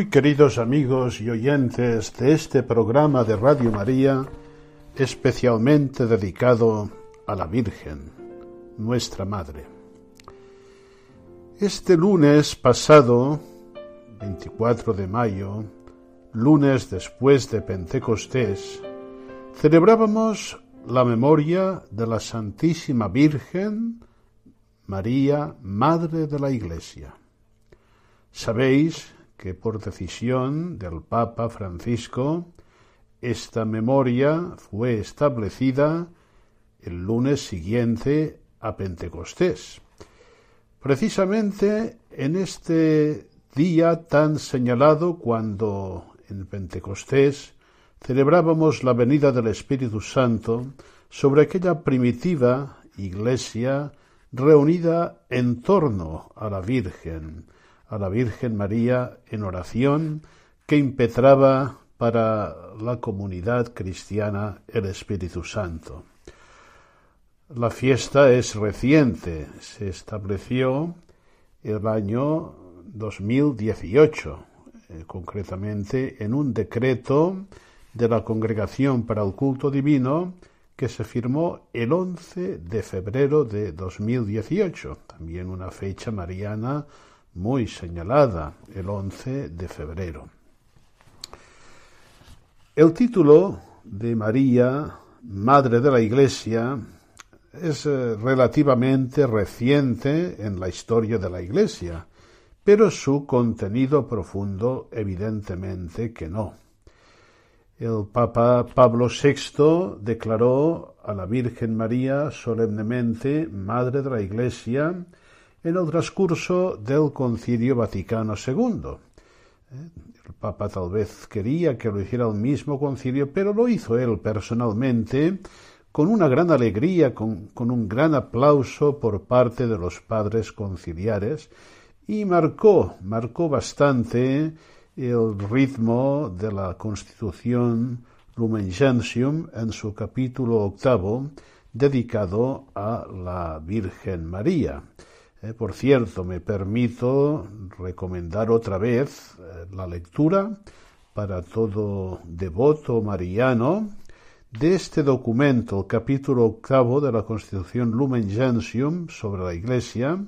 Muy queridos amigos y oyentes de este programa de Radio María, especialmente dedicado a la Virgen, nuestra Madre. Este lunes pasado, 24 de mayo, lunes después de Pentecostés, celebrábamos la memoria de la Santísima Virgen María, Madre de la Iglesia. Sabéis que por decisión del Papa Francisco, esta memoria fue establecida el lunes siguiente a Pentecostés. Precisamente en este día tan señalado cuando en Pentecostés celebrábamos la venida del Espíritu Santo sobre aquella primitiva iglesia reunida en torno a la Virgen, a la Virgen María en oración que impetraba para la comunidad cristiana el Espíritu Santo. La fiesta es reciente, se estableció el año 2018, eh, concretamente en un decreto de la Congregación para el Culto Divino que se firmó el 11 de febrero de 2018, también una fecha mariana muy señalada, el 11 de febrero. El título de María, Madre de la Iglesia, es eh, relativamente reciente en la historia de la Iglesia, pero su contenido profundo evidentemente que no. El Papa Pablo VI declaró a la Virgen María solemnemente Madre de la Iglesia en el transcurso del Concilio Vaticano II. El Papa tal vez quería que lo hiciera el mismo concilio, pero lo hizo él personalmente con una gran alegría, con, con, un gran aplauso por parte de los padres conciliares y marcó, marcó bastante el ritmo de la Constitución Lumen Gentium en su capítulo octavo dedicado a la Virgen María. Eh, por cierto, me permito recomendar otra vez eh, la lectura para todo devoto mariano de este documento, el capítulo octavo de la Constitución Lumen Gentium sobre la Iglesia,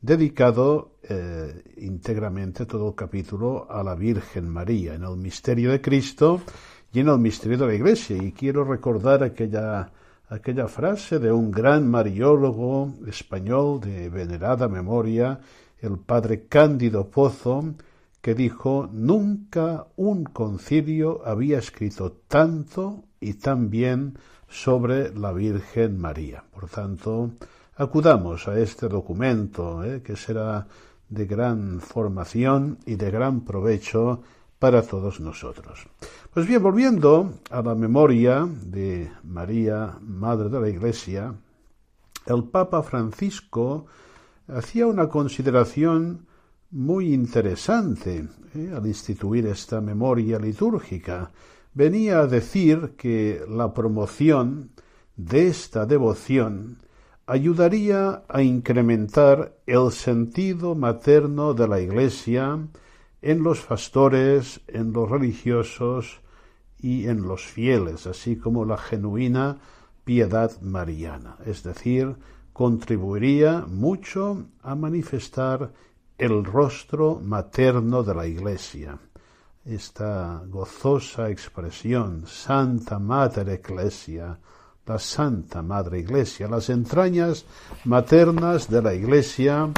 dedicado eh, íntegramente todo el capítulo a la Virgen María, en el misterio de Cristo y en el misterio de la Iglesia. Y quiero recordar aquella aquella frase de un gran mariólogo español de venerada memoria, el padre Cándido Pozo, que dijo nunca un concilio había escrito tanto y tan bien sobre la Virgen María. Por tanto, acudamos a este documento, eh, que será de gran formación y de gran provecho para todos nosotros. Pues bien, volviendo a la memoria de María, Madre de la Iglesia, el Papa Francisco hacía una consideración muy interesante ¿eh? al instituir esta memoria litúrgica. Venía a decir que la promoción de esta devoción ayudaría a incrementar el sentido materno de la Iglesia en los pastores, en los religiosos y en los fieles, así como la genuina piedad mariana, es decir, contribuiría mucho a manifestar el rostro materno de la Iglesia. esta gozosa expresión, Santa Madre Iglesia, la Santa Madre Iglesia, las entrañas maternas de la Iglesia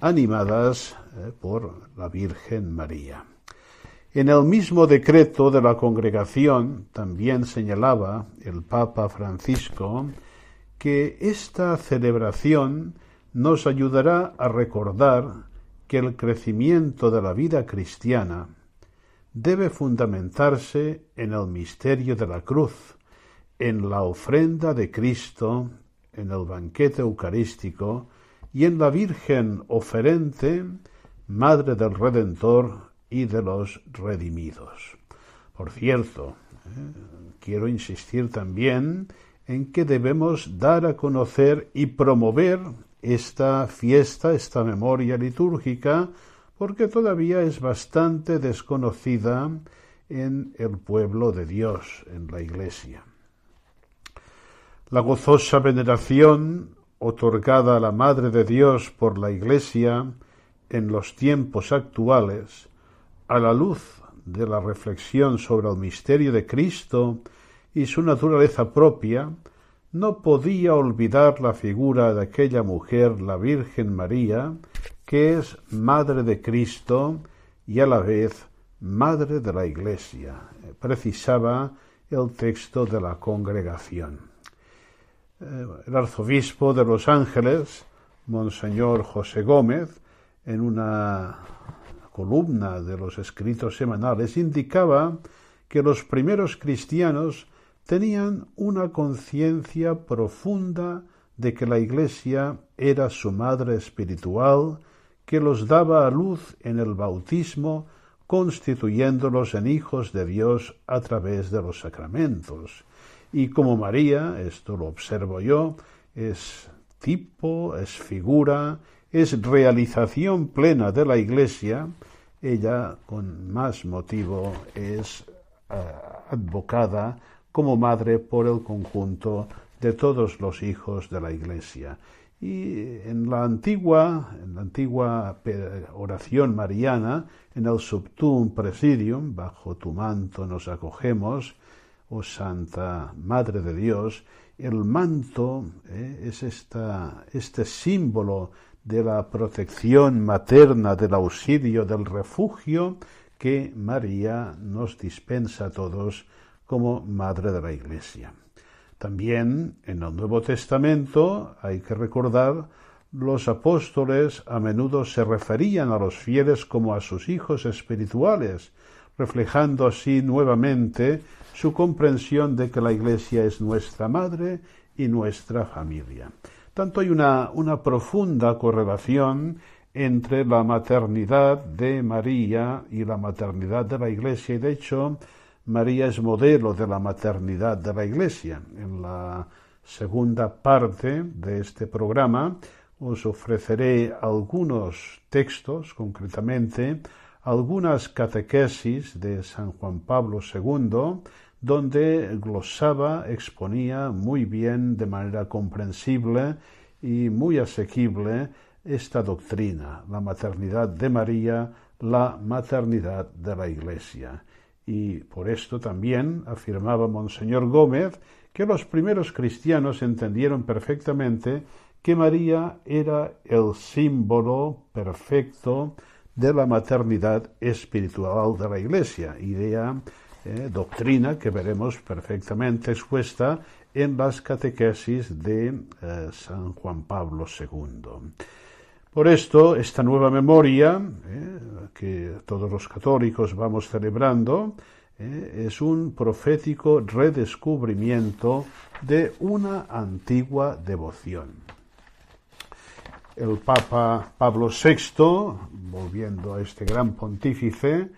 animadas eh, por la Virgen María. En el mismo decreto de la congregación también señalaba el Papa Francisco que esta celebración nos ayudará a recordar que el crecimiento de la vida cristiana debe fundamentarse en el misterio de la cruz, en la ofrenda de Cristo, en el banquete eucarístico y en la Virgen oferente, Madre del Redentor y de los redimidos. Por cierto, eh, quiero insistir también en que debemos dar a conocer y promover esta fiesta, esta memoria litúrgica, porque todavía es bastante desconocida en el pueblo de Dios, en la Iglesia. La gozosa veneración otorgada a la Madre de Dios por la Iglesia en los tiempos actuales, a la luz de la reflexión sobre el misterio de Cristo y su naturaleza propia, no podía olvidar la figura de aquella mujer, la Virgen María, que es Madre de Cristo y a la vez Madre de la Iglesia. Precisaba el texto de la congregación. Eh, el arzobispo de Los Ángeles, Monseñor José Gómez, en una columna de los escritos semanales, indicaba que los primeros cristianos tenían una conciencia profunda de que la Iglesia era su madre espiritual, que los daba a luz en el bautismo, constituyéndolos en hijos de Dios a través de los sacramentos. Y como María, esto lo observo yo, es tipo, es figura, es realización plena de la Iglesia, ella con más motivo es eh, advocada como madre por el conjunto de todos los hijos de la Iglesia. Y en la antigua, en la antigua oración mariana, en el subtum presidium, bajo tu manto nos acogemos, oh Santa Madre de Dios, el manto eh, es esta, este símbolo de la protección materna, del auxilio, del refugio que María nos dispensa a todos como Madre de la Iglesia. También en el Nuevo Testamento hay que recordar los apóstoles a menudo se referían a los fieles como a sus hijos espirituales, reflejando así nuevamente su comprensión de que la Iglesia es nuestra madre y nuestra familia. Tanto hay una, una profunda correlación entre la maternidad de María y la maternidad de la Iglesia, y de hecho María es modelo de la maternidad de la Iglesia. En la segunda parte de este programa os ofreceré algunos textos, concretamente algunas catequesis de San Juan Pablo II, donde glosaba, exponía muy bien, de manera comprensible y muy asequible, esta doctrina, la maternidad de María, la maternidad de la Iglesia. Y por esto también afirmaba Monseñor Gómez que los primeros cristianos entendieron perfectamente que María era el símbolo perfecto de la maternidad espiritual de la Iglesia, idea, eh, doctrina que veremos perfectamente expuesta en las catequesis de eh, San Juan Pablo II. Por esto, esta nueva memoria eh, que todos los católicos vamos celebrando es un profético redescubrimiento de una antigua devoción. El Papa Pablo VI, volviendo a este gran pontífice,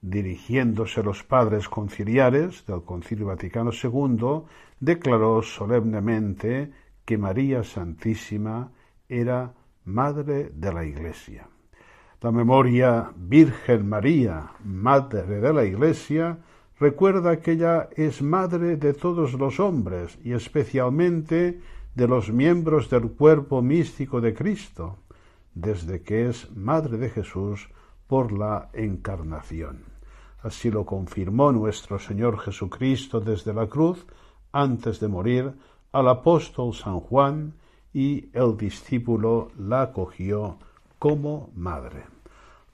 dirigiéndose a los padres conciliares del Concilio Vaticano II, declaró solemnemente que María Santísima era Madre de la Iglesia. La memoria Virgen María, Madre de la Iglesia, recuerda que ella es Madre de todos los hombres y especialmente de los miembros del cuerpo místico de Cristo, desde que es Madre de Jesús por la Encarnación. Así lo confirmó nuestro Señor Jesucristo desde la cruz, antes de morir, al apóstol San Juan, y el discípulo la acogió como madre.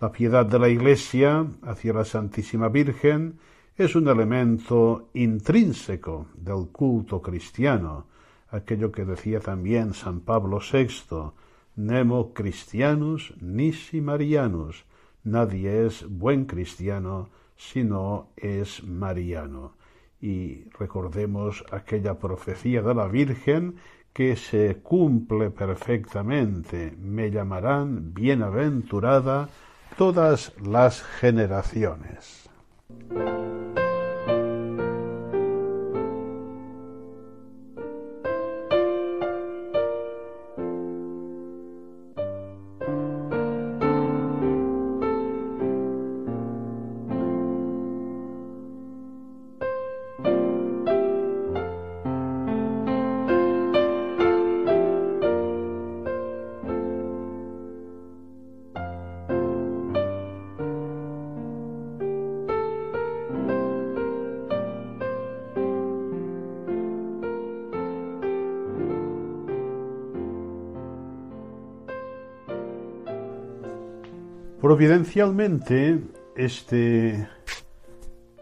La piedad de la Iglesia hacia la Santísima Virgen es un elemento intrínseco del culto cristiano, aquello que decía también San Pablo VI, Nemo Christianus nisi Marianus, nadie es buen cristiano si no es mariano. Y recordemos aquella profecía de la Virgen que se cumple perfectamente. Me llamarán bienaventurada todas las generaciones. Providencialmente, este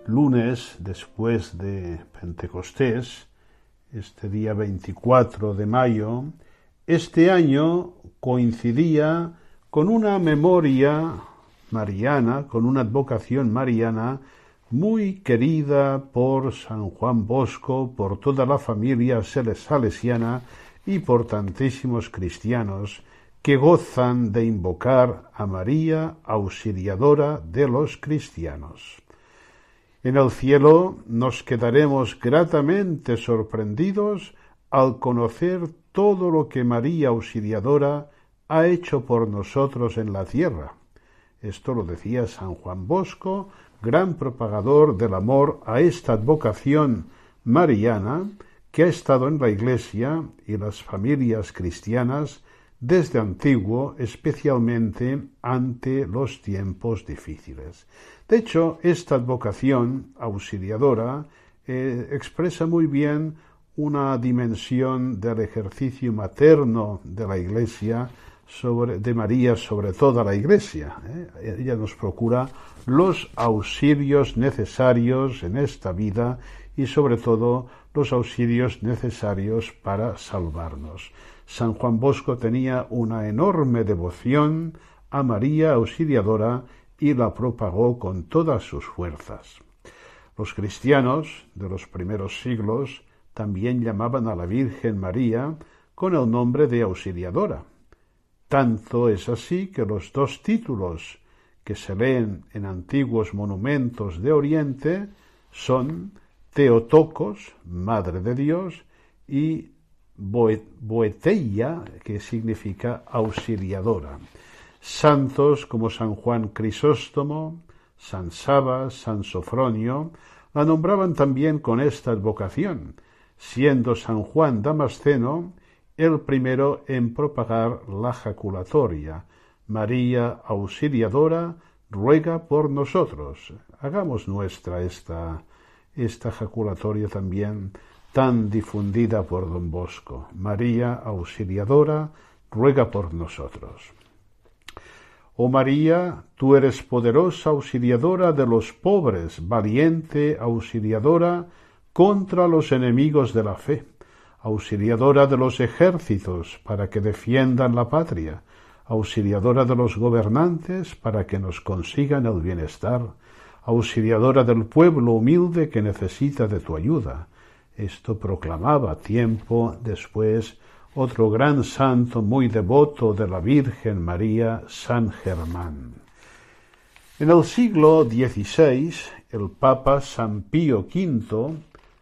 lunes después de Pentecostés, este día 24 de mayo, este año coincidía con una memoria mariana, con una advocación mariana muy querida por San Juan Bosco, por toda la familia salesiana y por tantísimos cristianos que gozan de invocar a María, auxiliadora de los cristianos. En el cielo nos quedaremos gratamente sorprendidos al conocer todo lo que María Auxiliadora ha hecho por nosotros en la tierra. Esto lo decía San Juan Bosco, gran propagador del amor a esta advocación mariana que ha estado en la Iglesia y las familias cristianas desde antiguo, especialmente ante los tiempos difíciles. De hecho, esta advocación auxiliadora eh, expresa muy bien una dimensión del ejercicio materno de la Iglesia, sobre, de María sobre toda la Iglesia. ¿eh? Ella nos procura los auxilios necesarios en esta vida y sobre todo los auxilios necesarios para salvarnos. San Juan Bosco tenía una enorme devoción a María Auxiliadora y la propagó con todas sus fuerzas. Los cristianos de los primeros siglos también llamaban a la Virgen María con el nombre de Auxiliadora. Tanto es así que los dos títulos que se leen en antiguos monumentos de Oriente son Teotocos, Madre de Dios, y Boeteia, que significa auxiliadora. Santos como San Juan Crisóstomo, San Sabas, San Sofronio, la nombraban también con esta advocación, siendo San Juan Damasceno el primero en propagar la jaculatoria. María Auxiliadora, ruega por nosotros. Hagamos nuestra esta, esta jaculatoria también tan difundida por don Bosco. María Auxiliadora, ruega por nosotros. Oh María, tú eres poderosa auxiliadora de los pobres, valiente auxiliadora contra los enemigos de la fe, auxiliadora de los ejércitos para que defiendan la patria, auxiliadora de los gobernantes para que nos consigan el bienestar, auxiliadora del pueblo humilde que necesita de tu ayuda, esto proclamaba tiempo después otro gran santo muy devoto de la Virgen María, San Germán. En el siglo XVI, el Papa San Pío V,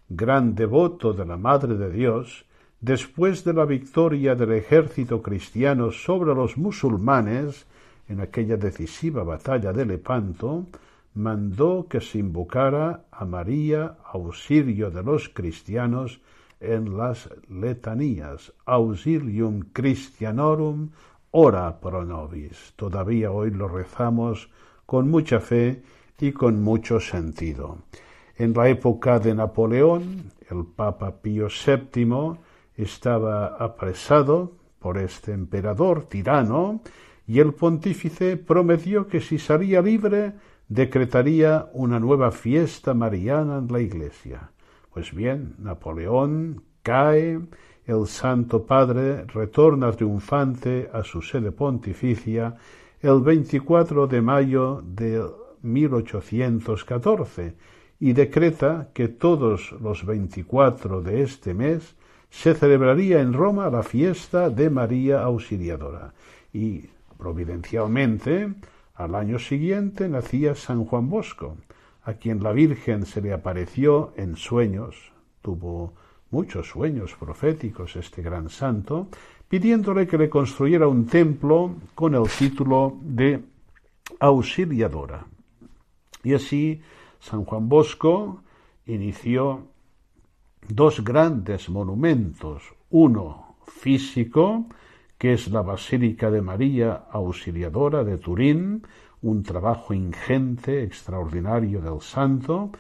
gran devoto de la Madre de Dios, después de la victoria del ejército cristiano sobre los musulmanes en aquella decisiva batalla de Lepanto, mandó que se invocara a María, auxilio de los cristianos, en las letanías, auxilium Christianorum, ora pro nobis. Todavía hoy lo rezamos con mucha fe y con mucho sentido. En la época de Napoleón, el Papa Pío VII estaba apresado por este emperador tirano y el pontífice prometió que si salía libre decretaría una nueva fiesta mariana en la iglesia. Pues bien, Napoleón cae, el Santo Padre retorna triunfante a su sede pontificia el 24 de mayo de 1814 y decreta que todos los 24 de este mes se celebraría en Roma la fiesta de María Auxiliadora y providencialmente al año siguiente nacía San Juan Bosco, a quien la Virgen se le apareció en sueños, tuvo muchos sueños proféticos este gran santo, pidiéndole que le construyera un templo con el título de Auxiliadora. Y así San Juan Bosco inició dos grandes monumentos, uno físico, que es la Basílica de María Auxiliadora de Turín, un trabajo ingente, extraordinario del santo,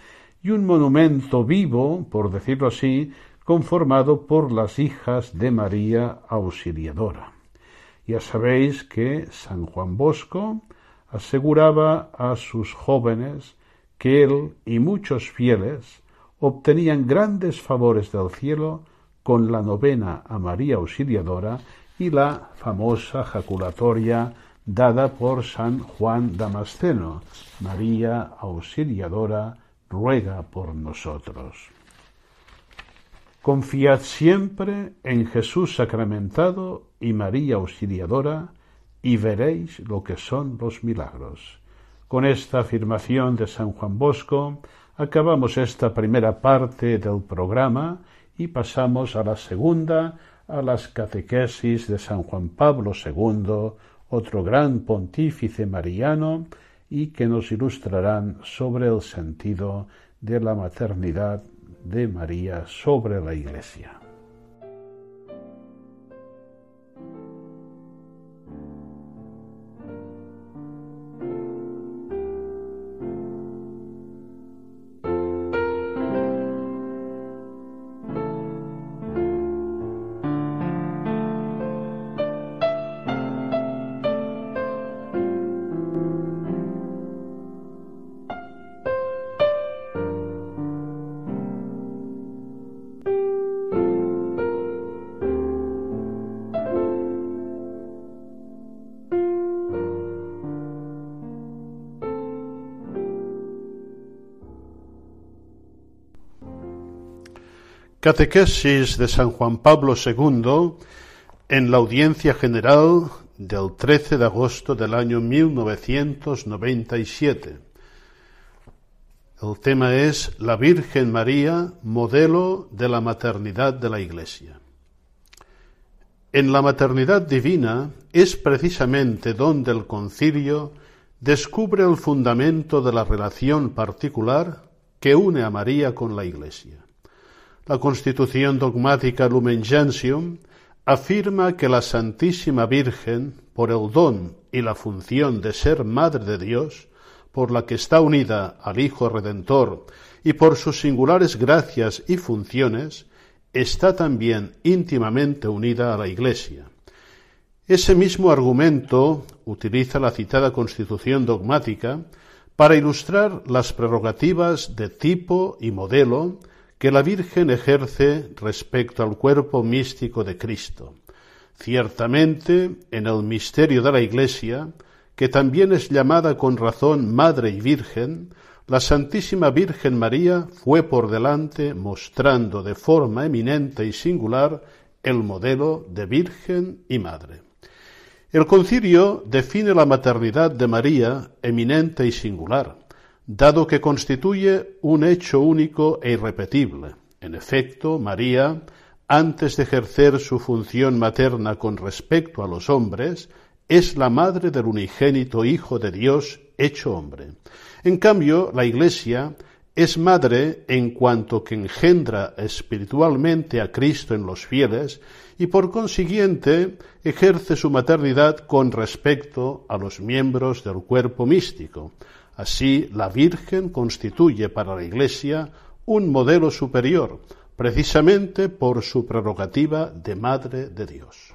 y un monumento vivo, por decirlo así, conformado por las hijas de María Auxiliadora. Ya sabéis que San Juan Bosco aseguraba a sus jóvenes que él y muchos fieles obtenían grandes favores del cielo con la novena a María Auxiliadora y la famosa jaculatoria dada por San Juan Damasceno, María Auxiliadora, ruega por nosotros. Confiad siempre en Jesús sacramentado y María Auxiliadora y veréis lo que son los milagros. Con esta afirmación de San Juan Bosco acabamos esta primera parte del programa y pasamos a la segunda, a las catequesis de San Juan Pablo II, otro gran pontífice mariano, y que nos ilustrarán sobre el sentido de la maternidad de María sobre la Iglesia. Catequesis de San Juan Pablo II en la audiencia general del 13 de agosto del año 1997. El tema es La Virgen María, modelo de la maternidad de la Iglesia. En la maternidad divina es precisamente donde el concilio descubre el fundamento de la relación particular que une a María con la Iglesia. La Constitución dogmática Lumen Gentium afirma que la Santísima Virgen, por el don y la función de ser Madre de Dios, por la que está unida al Hijo Redentor y por sus singulares gracias y funciones, está también íntimamente unida a la Iglesia. Ese mismo argumento utiliza la citada Constitución dogmática para ilustrar las prerrogativas de tipo y modelo que la Virgen ejerce respecto al cuerpo místico de Cristo. Ciertamente, en el misterio de la Iglesia, que también es llamada con razón Madre y Virgen, la Santísima Virgen María fue por delante mostrando de forma eminente y singular el modelo de Virgen y Madre. El concilio define la maternidad de María eminente y singular, dado que constituye un hecho único e irrepetible. En efecto, María, antes de ejercer su función materna con respecto a los hombres, es la madre del unigénito Hijo de Dios hecho hombre. En cambio, la Iglesia es madre en cuanto que engendra espiritualmente a Cristo en los fieles y por consiguiente ejerce su maternidad con respecto a los miembros del cuerpo místico, Así, la Virgen constituye para la Iglesia un modelo superior, precisamente por su prerrogativa de Madre de Dios.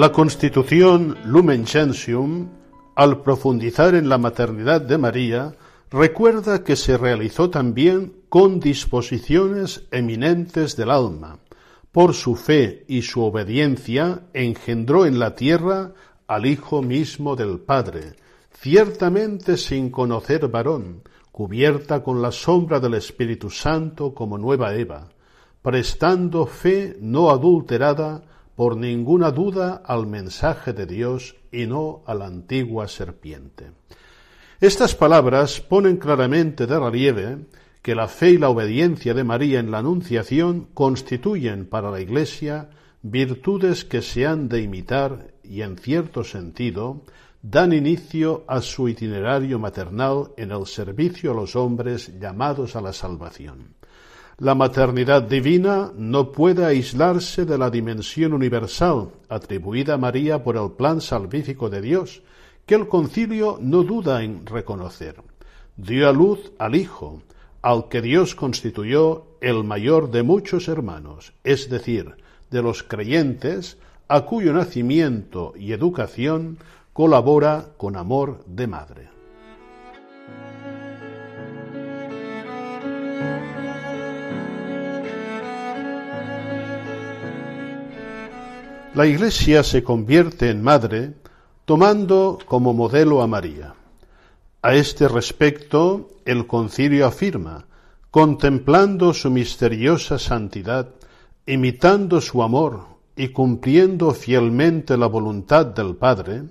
La Constitución Lumen Gentium, al profundizar en la maternidad de María, recuerda que se realizó también con disposiciones eminentes del alma. Por su fe y su obediencia engendró en la tierra al Hijo mismo del Padre, ciertamente sin conocer varón, cubierta con la sombra del Espíritu Santo como nueva Eva, prestando fe no adulterada por ninguna duda al mensaje de Dios y no a la antigua serpiente. Estas palabras ponen claramente de relieve que la fe y la obediencia de María en la Anunciación constituyen para la Iglesia virtudes que se han de imitar y, en cierto sentido, dan inicio a su itinerario maternal en el servicio a los hombres llamados a la salvación. La maternidad divina no puede aislarse de la dimensión universal atribuida a María por el plan salvífico de Dios, que el concilio no duda en reconocer. Dio a luz al Hijo, al que Dios constituyó el mayor de muchos hermanos, es decir, de los creyentes, a cuyo nacimiento y educación colabora con amor de madre. La Iglesia se convierte en madre tomando como modelo a María. A este respecto, el concilio afirma, contemplando su misteriosa santidad, imitando su amor y cumpliendo fielmente la voluntad del Padre,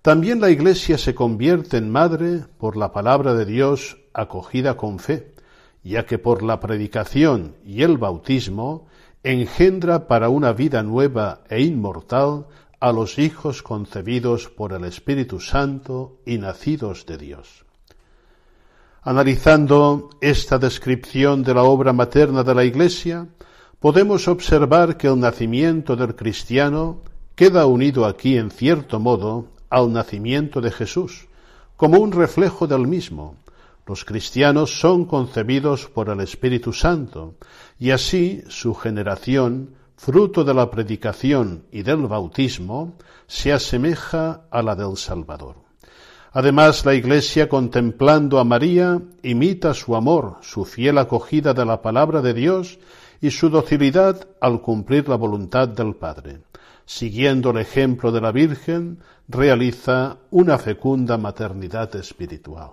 también la Iglesia se convierte en madre por la palabra de Dios acogida con fe, ya que por la predicación y el bautismo engendra para una vida nueva e inmortal a los hijos concebidos por el Espíritu Santo y nacidos de Dios. Analizando esta descripción de la obra materna de la Iglesia, podemos observar que el nacimiento del cristiano queda unido aquí en cierto modo al nacimiento de Jesús, como un reflejo del mismo, los cristianos son concebidos por el Espíritu Santo y así su generación, fruto de la predicación y del bautismo, se asemeja a la del Salvador. Además, la Iglesia, contemplando a María, imita su amor, su fiel acogida de la palabra de Dios y su docilidad al cumplir la voluntad del Padre. Siguiendo el ejemplo de la Virgen, realiza una fecunda maternidad espiritual.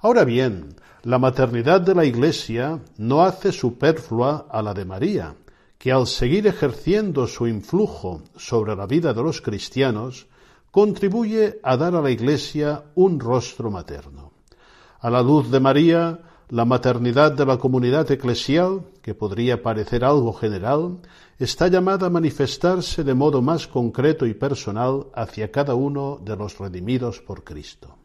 Ahora bien, la maternidad de la Iglesia no hace superflua a la de María, que al seguir ejerciendo su influjo sobre la vida de los cristianos, contribuye a dar a la Iglesia un rostro materno. A la luz de María, la maternidad de la comunidad eclesial, que podría parecer algo general, está llamada a manifestarse de modo más concreto y personal hacia cada uno de los redimidos por Cristo.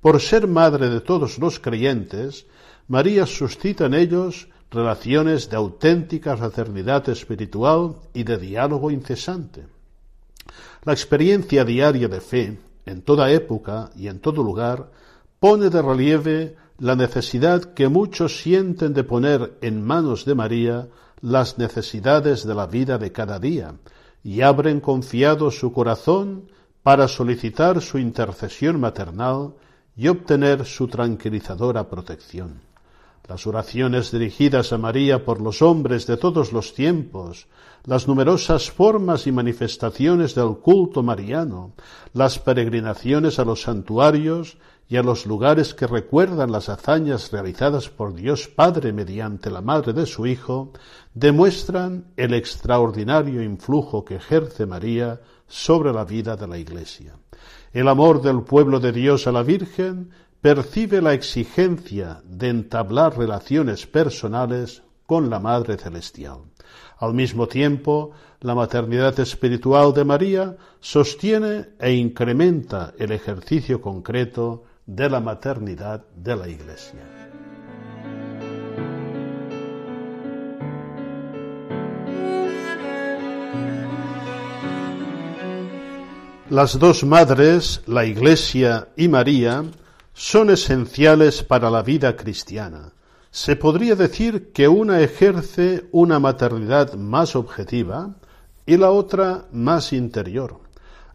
Por ser madre de todos los creyentes, María suscita en ellos relaciones de auténtica fraternidad espiritual y de diálogo incesante. La experiencia diaria de fe, en toda época y en todo lugar, pone de relieve la necesidad que muchos sienten de poner en manos de María las necesidades de la vida de cada día, y abren confiado su corazón para solicitar su intercesión maternal y obtener su tranquilizadora protección. Las oraciones dirigidas a María por los hombres de todos los tiempos, las numerosas formas y manifestaciones del culto mariano, las peregrinaciones a los santuarios y a los lugares que recuerdan las hazañas realizadas por Dios Padre mediante la madre de su Hijo, demuestran el extraordinario influjo que ejerce María sobre la vida de la Iglesia. El amor del pueblo de Dios a la Virgen percibe la exigencia de entablar relaciones personales con la Madre Celestial. Al mismo tiempo, la maternidad espiritual de María sostiene e incrementa el ejercicio concreto de la maternidad de la Iglesia. Las dos madres, la Iglesia y María, son esenciales para la vida cristiana. Se podría decir que una ejerce una maternidad más objetiva y la otra más interior.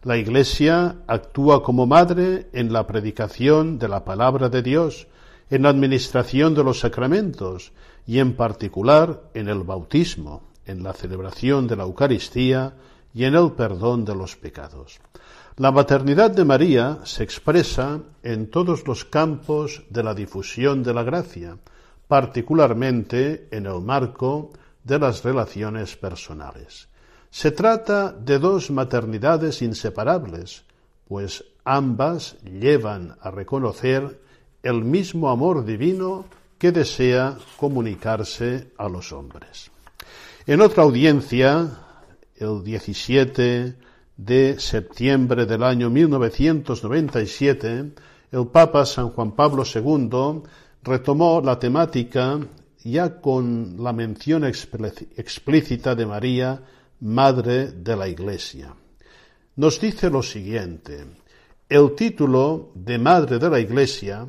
La Iglesia actúa como madre en la predicación de la palabra de Dios, en la administración de los sacramentos y en particular en el bautismo, en la celebración de la Eucaristía y en el perdón de los pecados. La maternidad de María se expresa en todos los campos de la difusión de la gracia, particularmente en el marco de las relaciones personales. Se trata de dos maternidades inseparables, pues ambas llevan a reconocer el mismo amor divino que desea comunicarse a los hombres. En otra audiencia, el 17 de septiembre del año 1997, el Papa San Juan Pablo II retomó la temática ya con la mención explícita de María, Madre de la Iglesia. Nos dice lo siguiente, el título de Madre de la Iglesia,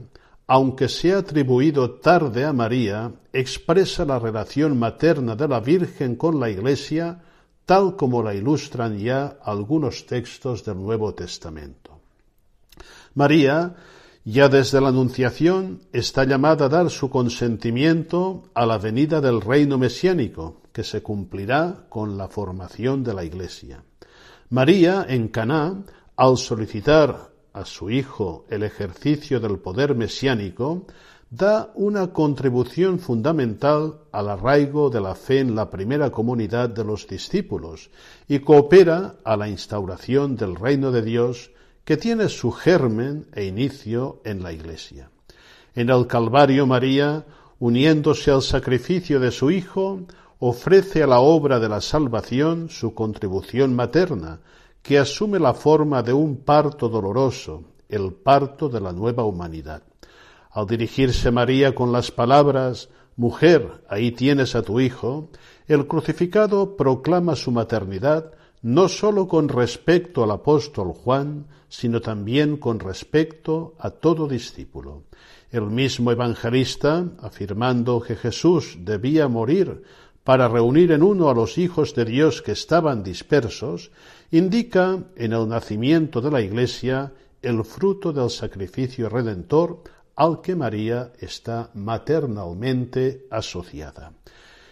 aunque sea atribuido tarde a María, expresa la relación materna de la Virgen con la Iglesia tal como la ilustran ya algunos textos del Nuevo Testamento. María, ya desde la Anunciación, está llamada a dar su consentimiento a la venida del reino mesiánico, que se cumplirá con la formación de la Iglesia. María, en Caná, al solicitar a su hijo el ejercicio del poder mesiánico, da una contribución fundamental al arraigo de la fe en la primera comunidad de los discípulos y coopera a la instauración del reino de Dios que tiene su germen e inicio en la Iglesia. En el Calvario María, uniéndose al sacrificio de su Hijo, ofrece a la obra de la salvación su contribución materna, que asume la forma de un parto doloroso, el parto de la nueva humanidad. Al dirigirse María con las palabras Mujer, ahí tienes a tu hijo, el crucificado proclama su maternidad no sólo con respecto al apóstol Juan, sino también con respecto a todo discípulo. El mismo evangelista, afirmando que Jesús debía morir para reunir en uno a los hijos de Dios que estaban dispersos, indica en el nacimiento de la Iglesia el fruto del sacrificio redentor al que María está maternalmente asociada.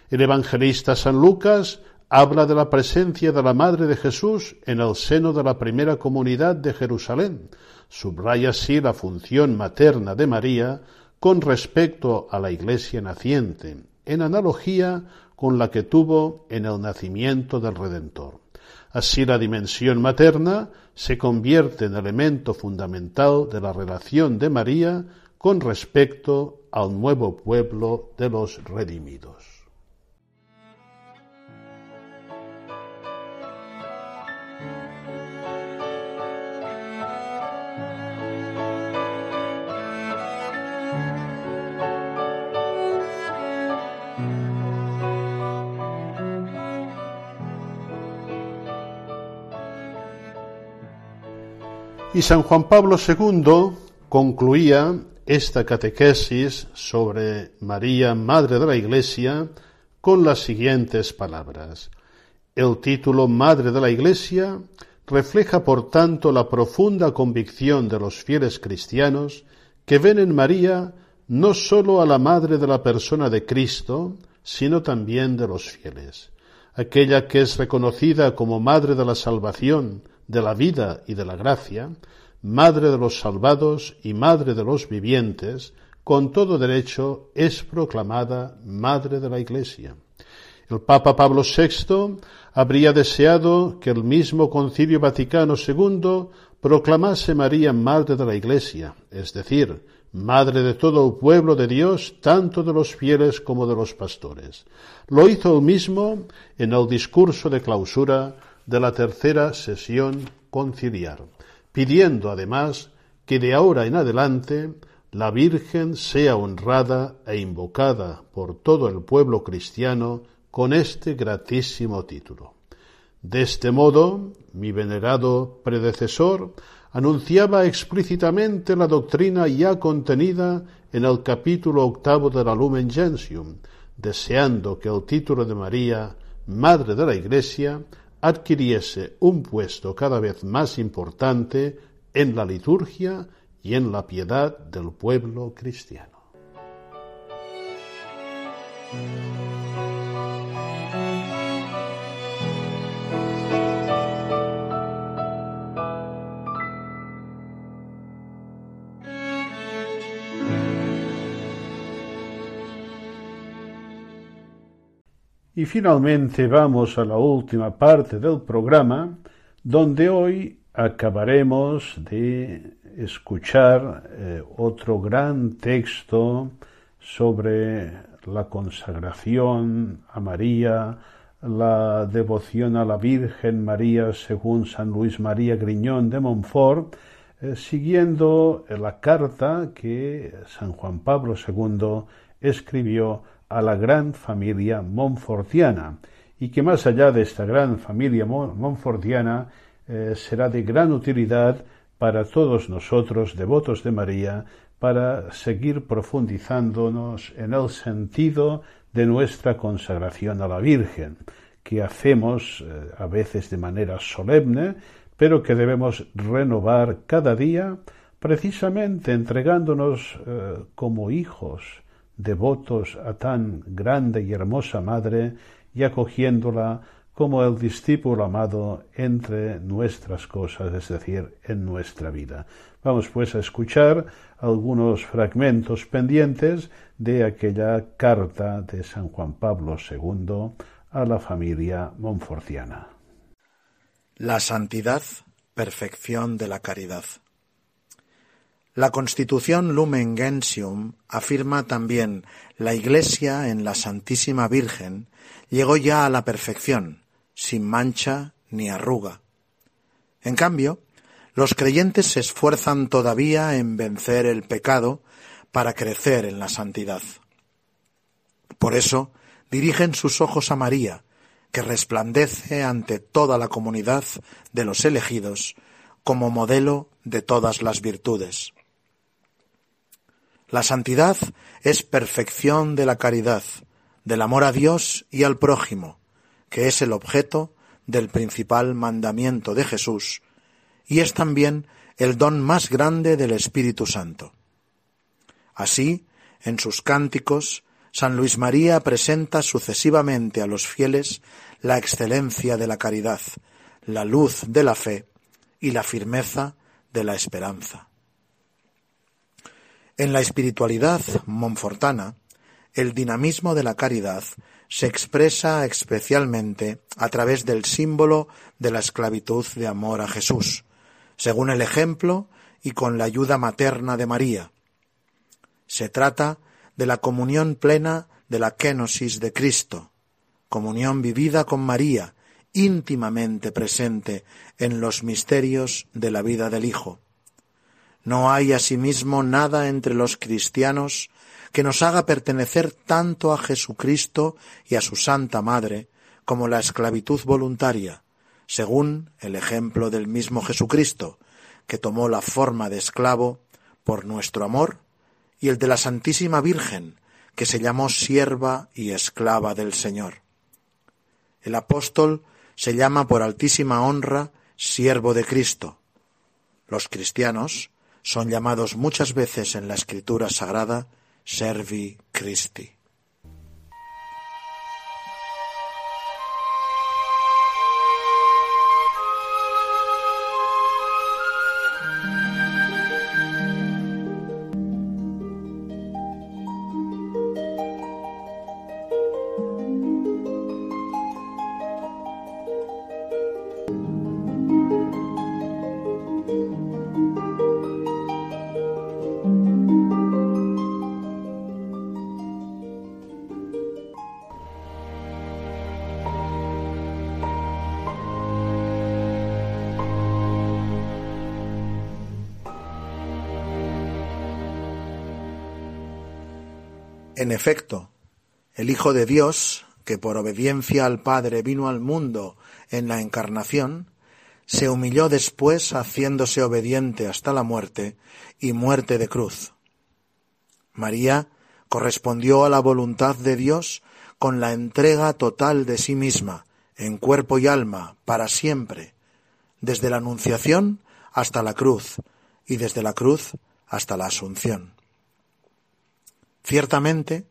El evangelista San Lucas habla de la presencia de la Madre de Jesús en el seno de la primera comunidad de Jerusalén. Subraya así la función materna de María con respecto a la Iglesia naciente, en analogía con la que tuvo en el nacimiento del Redentor. Así la dimensión materna se convierte en elemento fundamental de la relación de María con respecto al nuevo pueblo de los redimidos. Y San Juan Pablo II concluía esta catequesis sobre María, Madre de la Iglesia, con las siguientes palabras. El título Madre de la Iglesia refleja, por tanto, la profunda convicción de los fieles cristianos que ven en María no sólo a la Madre de la persona de Cristo, sino también de los fieles. Aquella que es reconocida como Madre de la Salvación, de la vida y de la gracia, Madre de los salvados y Madre de los vivientes, con todo derecho es proclamada Madre de la Iglesia. El Papa Pablo VI habría deseado que el mismo Concilio Vaticano II proclamase María Madre de la Iglesia, es decir, Madre de todo pueblo de Dios, tanto de los fieles como de los pastores. Lo hizo él mismo en el discurso de clausura de la tercera sesión conciliar, pidiendo además que de ahora en adelante la Virgen sea honrada e invocada por todo el pueblo cristiano con este gratísimo título. De este modo, mi venerado predecesor anunciaba explícitamente la doctrina ya contenida en el capítulo octavo de la Lumen Gentium, deseando que el título de María, Madre de la Iglesia, adquiriese un puesto cada vez más importante en la liturgia y en la piedad del pueblo cristiano. Y finalmente vamos a la última parte del programa, donde hoy acabaremos de escuchar eh, otro gran texto sobre la consagración a María, la devoción a la Virgen María según San Luis María Griñón de Montfort, eh, siguiendo la carta que San Juan Pablo II escribió a la gran familia montfortiana y que más allá de esta gran familia montfortiana eh, será de gran utilidad para todos nosotros, devotos de María, para seguir profundizándonos en el sentido de nuestra consagración a la Virgen, que hacemos eh, a veces de manera solemne, pero que debemos renovar cada día, precisamente entregándonos eh, como hijos devotos a tan grande y hermosa Madre y acogiéndola como el discípulo amado entre nuestras cosas, es decir, en nuestra vida. Vamos pues a escuchar algunos fragmentos pendientes de aquella carta de San Juan Pablo II a la familia monfortiana. La santidad, perfección de la caridad. La Constitución Lumen Gentium afirma también la Iglesia en la Santísima Virgen llegó ya a la perfección, sin mancha ni arruga. En cambio, los creyentes se esfuerzan todavía en vencer el pecado para crecer en la santidad. Por eso dirigen sus ojos a María, que resplandece ante toda la comunidad de los elegidos como modelo de todas las virtudes. La santidad es perfección de la caridad, del amor a Dios y al prójimo, que es el objeto del principal mandamiento de Jesús, y es también el don más grande del Espíritu Santo. Así, en sus cánticos, San Luis María presenta sucesivamente a los fieles la excelencia de la caridad, la luz de la fe y la firmeza de la esperanza. En la espiritualidad monfortana, el dinamismo de la caridad se expresa especialmente a través del símbolo de la esclavitud de amor a Jesús, según el ejemplo y con la ayuda materna de María. Se trata de la comunión plena de la kenosis de Cristo, comunión vivida con María, íntimamente presente en los misterios de la vida del Hijo. No hay asimismo nada entre los cristianos que nos haga pertenecer tanto a Jesucristo y a su Santa Madre como la esclavitud voluntaria, según el ejemplo del mismo Jesucristo, que tomó la forma de esclavo por nuestro amor, y el de la Santísima Virgen, que se llamó sierva y esclava del Señor. El apóstol se llama por altísima honra siervo de Cristo. Los cristianos son llamados muchas veces en la escritura sagrada servi Christi. Efecto, el Hijo de Dios, que por obediencia al Padre vino al mundo en la encarnación, se humilló después haciéndose obediente hasta la muerte y muerte de cruz. María correspondió a la voluntad de Dios con la entrega total de sí misma, en cuerpo y alma, para siempre, desde la Anunciación hasta la cruz, y desde la cruz hasta la Asunción. Ciertamente,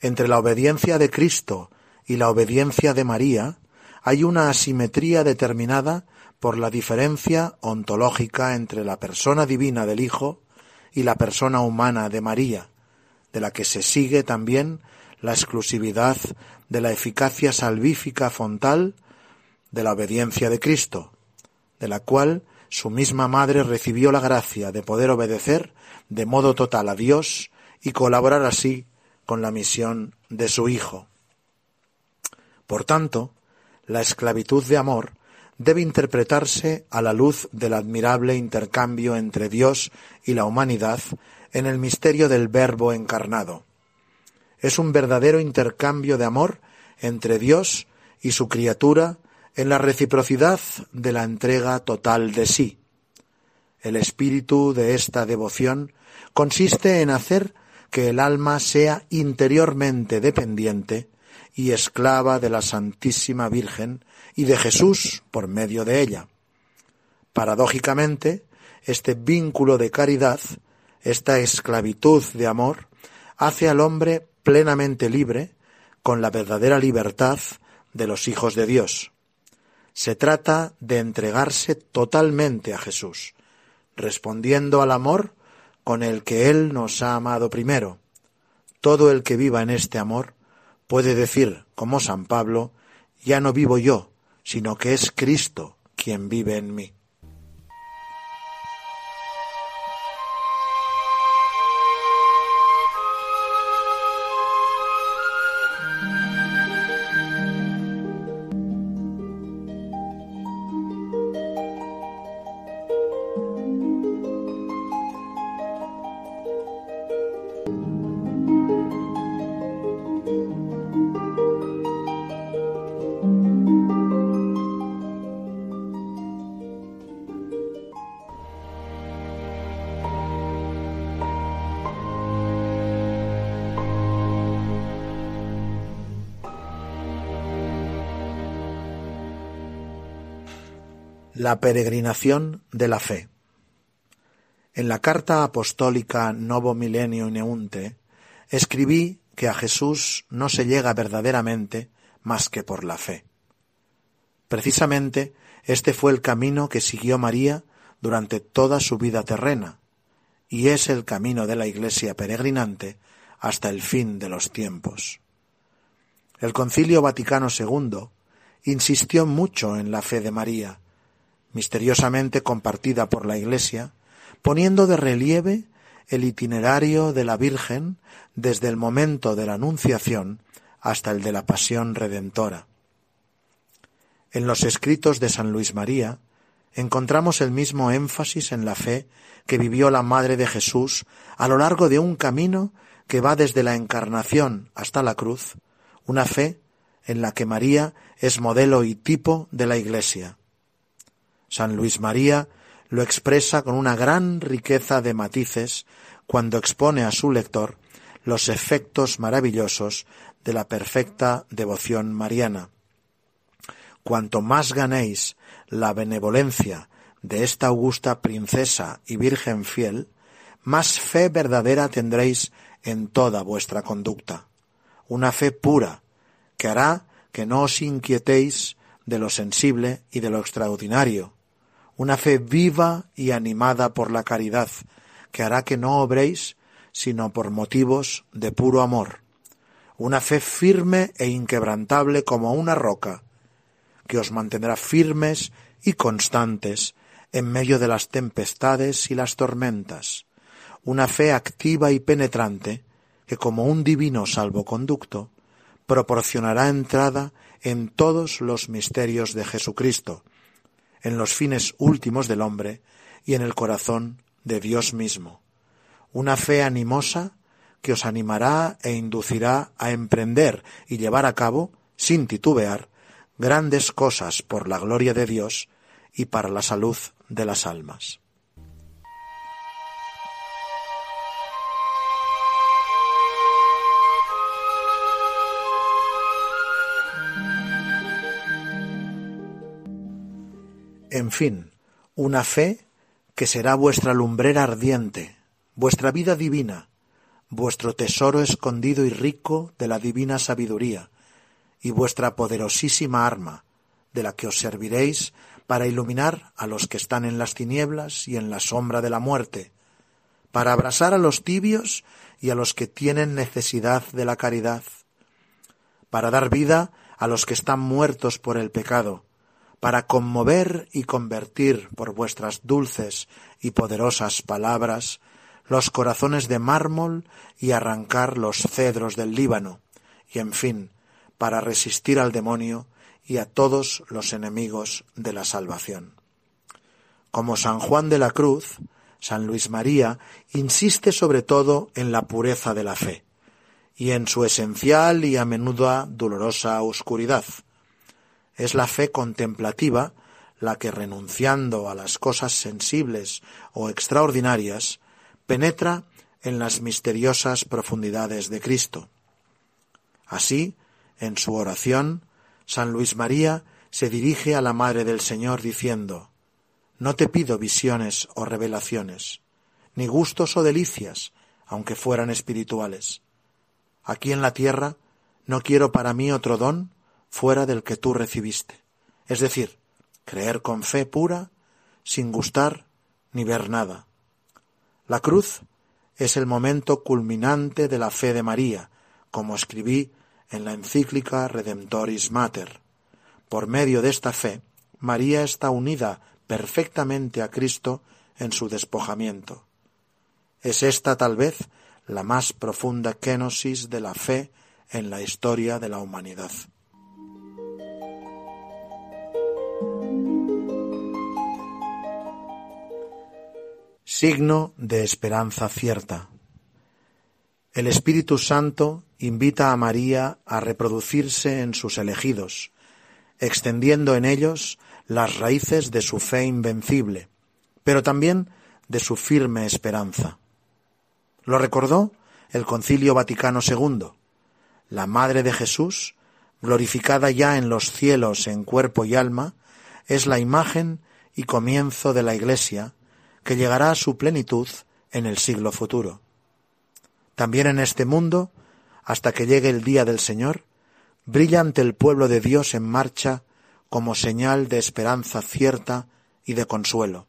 entre la obediencia de Cristo y la obediencia de María hay una asimetría determinada por la diferencia ontológica entre la persona divina del Hijo y la persona humana de María, de la que se sigue también la exclusividad de la eficacia salvífica fontal de la obediencia de Cristo, de la cual su misma madre recibió la gracia de poder obedecer de modo total a Dios y colaborar así con la misión de su Hijo. Por tanto, la esclavitud de amor debe interpretarse a la luz del admirable intercambio entre Dios y la humanidad en el misterio del Verbo encarnado. Es un verdadero intercambio de amor entre Dios y su criatura en la reciprocidad de la entrega total de sí. El espíritu de esta devoción consiste en hacer que el alma sea interiormente dependiente y esclava de la Santísima Virgen y de Jesús por medio de ella. Paradójicamente, este vínculo de caridad, esta esclavitud de amor, hace al hombre plenamente libre, con la verdadera libertad de los hijos de Dios. Se trata de entregarse totalmente a Jesús, respondiendo al amor con el que Él nos ha amado primero. Todo el que viva en este amor puede decir, como San Pablo, ya no vivo yo, sino que es Cristo quien vive en mí. La peregrinación de la fe. En la carta apostólica Novo Milenio Neunte escribí que a Jesús no se llega verdaderamente más que por la fe. Precisamente este fue el camino que siguió María durante toda su vida terrena, y es el camino de la Iglesia peregrinante hasta el fin de los tiempos. El Concilio Vaticano II insistió mucho en la fe de María, misteriosamente compartida por la Iglesia, poniendo de relieve el itinerario de la Virgen desde el momento de la Anunciación hasta el de la Pasión Redentora. En los escritos de San Luis María encontramos el mismo énfasis en la fe que vivió la Madre de Jesús a lo largo de un camino que va desde la Encarnación hasta la cruz, una fe en la que María es modelo y tipo de la Iglesia. San Luis María lo expresa con una gran riqueza de matices cuando expone a su lector los efectos maravillosos de la perfecta devoción mariana. Cuanto más ganéis la benevolencia de esta augusta princesa y virgen fiel, más fe verdadera tendréis en toda vuestra conducta, una fe pura, que hará que no os inquietéis de lo sensible y de lo extraordinario, una fe viva y animada por la caridad, que hará que no obréis sino por motivos de puro amor, una fe firme e inquebrantable como una roca, que os mantendrá firmes y constantes en medio de las tempestades y las tormentas, una fe activa y penetrante que como un divino salvoconducto proporcionará entrada en todos los misterios de Jesucristo, en los fines últimos del hombre y en el corazón de Dios mismo. Una fe animosa que os animará e inducirá a emprender y llevar a cabo, sin titubear, grandes cosas por la gloria de Dios y para la salud de las almas. En fin, una fe que será vuestra lumbrera ardiente, vuestra vida divina, vuestro tesoro escondido y rico de la divina sabiduría, y vuestra poderosísima arma, de la que os serviréis para iluminar a los que están en las tinieblas y en la sombra de la muerte, para abrasar a los tibios y a los que tienen necesidad de la caridad, para dar vida a los que están muertos por el pecado, para conmover y convertir por vuestras dulces y poderosas palabras los corazones de mármol y arrancar los cedros del Líbano, y en fin, para resistir al demonio y a todos los enemigos de la salvación. Como San Juan de la Cruz, San Luis María insiste sobre todo en la pureza de la fe y en su esencial y a menudo dolorosa oscuridad. Es la fe contemplativa la que, renunciando a las cosas sensibles o extraordinarias, penetra en las misteriosas profundidades de Cristo. Así, en su oración, San Luis María se dirige a la Madre del Señor diciendo, No te pido visiones o revelaciones, ni gustos o delicias, aunque fueran espirituales. Aquí en la tierra no quiero para mí otro don fuera del que tú recibiste, es decir, creer con fe pura, sin gustar ni ver nada. La cruz es el momento culminante de la fe de María, como escribí en la encíclica Redemptoris Mater. Por medio de esta fe, María está unida perfectamente a Cristo en su despojamiento. Es esta tal vez la más profunda kenosis de la fe en la historia de la humanidad. Signo de esperanza cierta. El Espíritu Santo invita a María a reproducirse en sus elegidos, extendiendo en ellos las raíces de su fe invencible, pero también de su firme esperanza. Lo recordó el Concilio Vaticano II. La Madre de Jesús, glorificada ya en los cielos en cuerpo y alma, es la imagen y comienzo de la Iglesia, que llegará a su plenitud en el siglo futuro. También en este mundo, hasta que llegue el día del Señor, brilla ante el pueblo de Dios en marcha como señal de esperanza cierta y de consuelo.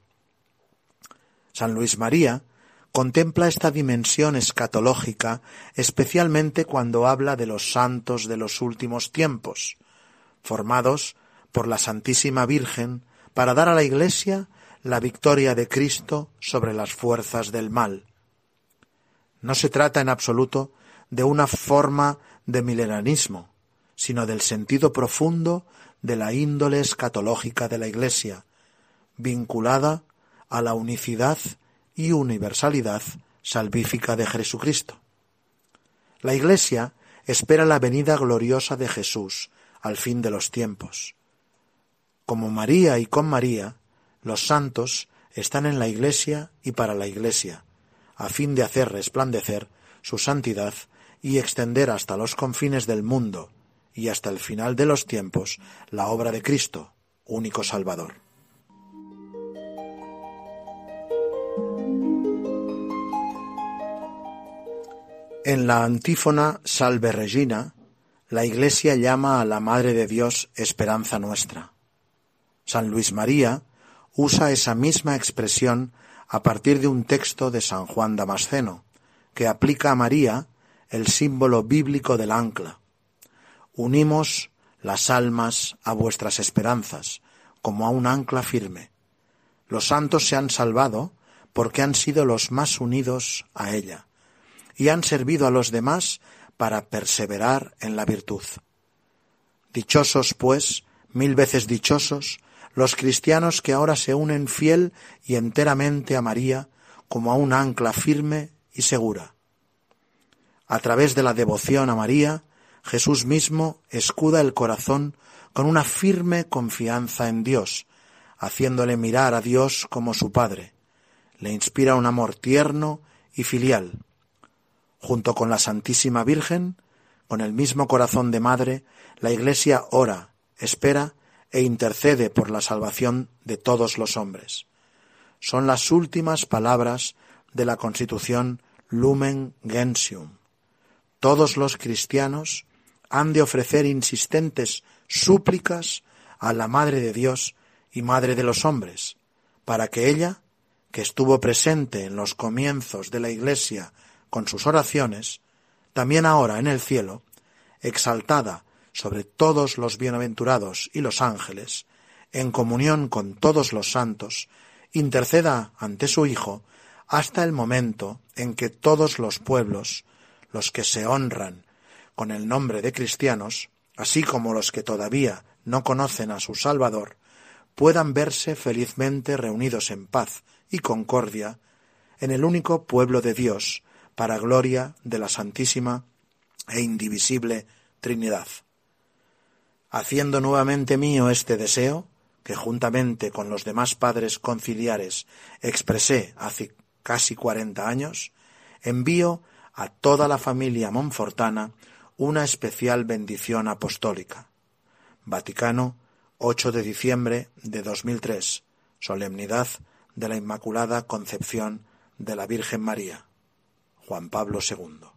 San Luis María contempla esta dimensión escatológica especialmente cuando habla de los santos de los últimos tiempos, formados por la Santísima Virgen para dar a la Iglesia la victoria de Cristo sobre las fuerzas del mal. No se trata en absoluto de una forma de milenarismo, sino del sentido profundo de la índole escatológica de la Iglesia, vinculada a la unicidad y universalidad salvífica de Jesucristo. La Iglesia espera la venida gloriosa de Jesús al fin de los tiempos. Como María y con María, los santos están en la Iglesia y para la Iglesia, a fin de hacer resplandecer su santidad y extender hasta los confines del mundo y hasta el final de los tiempos la obra de Cristo, único Salvador. En la antífona Salve Regina, la Iglesia llama a la Madre de Dios Esperanza Nuestra. San Luis María usa esa misma expresión a partir de un texto de San Juan Damasceno, que aplica a María el símbolo bíblico del ancla. Unimos las almas a vuestras esperanzas, como a un ancla firme. Los santos se han salvado porque han sido los más unidos a ella, y han servido a los demás para perseverar en la virtud. Dichosos, pues, mil veces dichosos, los cristianos que ahora se unen fiel y enteramente a María como a un ancla firme y segura. A través de la devoción a María, Jesús mismo escuda el corazón con una firme confianza en Dios, haciéndole mirar a Dios como su Padre. Le inspira un amor tierno y filial. Junto con la Santísima Virgen, con el mismo corazón de madre, la Iglesia ora, espera e intercede por la salvación de todos los hombres. Son las últimas palabras de la Constitución Lumen Gentium. Todos los cristianos han de ofrecer insistentes súplicas a la Madre de Dios y Madre de los hombres, para que ella, que estuvo presente en los comienzos de la Iglesia con sus oraciones, también ahora en el cielo, exaltada sobre todos los bienaventurados y los ángeles, en comunión con todos los santos, interceda ante su Hijo hasta el momento en que todos los pueblos, los que se honran con el nombre de cristianos, así como los que todavía no conocen a su Salvador, puedan verse felizmente reunidos en paz y concordia en el único pueblo de Dios, para gloria de la Santísima e indivisible Trinidad. Haciendo nuevamente mío este deseo, que juntamente con los demás padres conciliares expresé hace casi cuarenta años, envío a toda la familia monfortana una especial bendición apostólica. Vaticano, 8 de diciembre de 2003, solemnidad de la Inmaculada Concepción de la Virgen María. Juan Pablo II.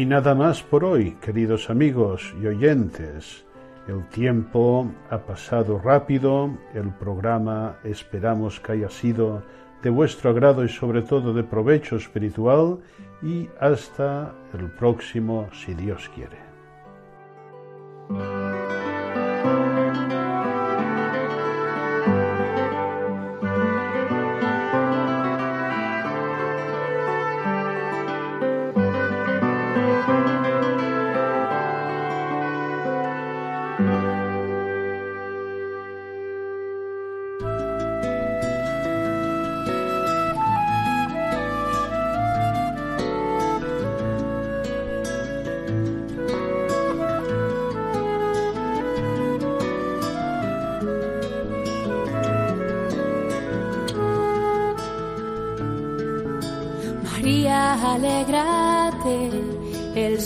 Y nada más por hoy, queridos amigos y oyentes. El tiempo ha pasado rápido, el programa esperamos que haya sido de vuestro agrado y sobre todo de provecho espiritual y hasta el próximo si Dios quiere.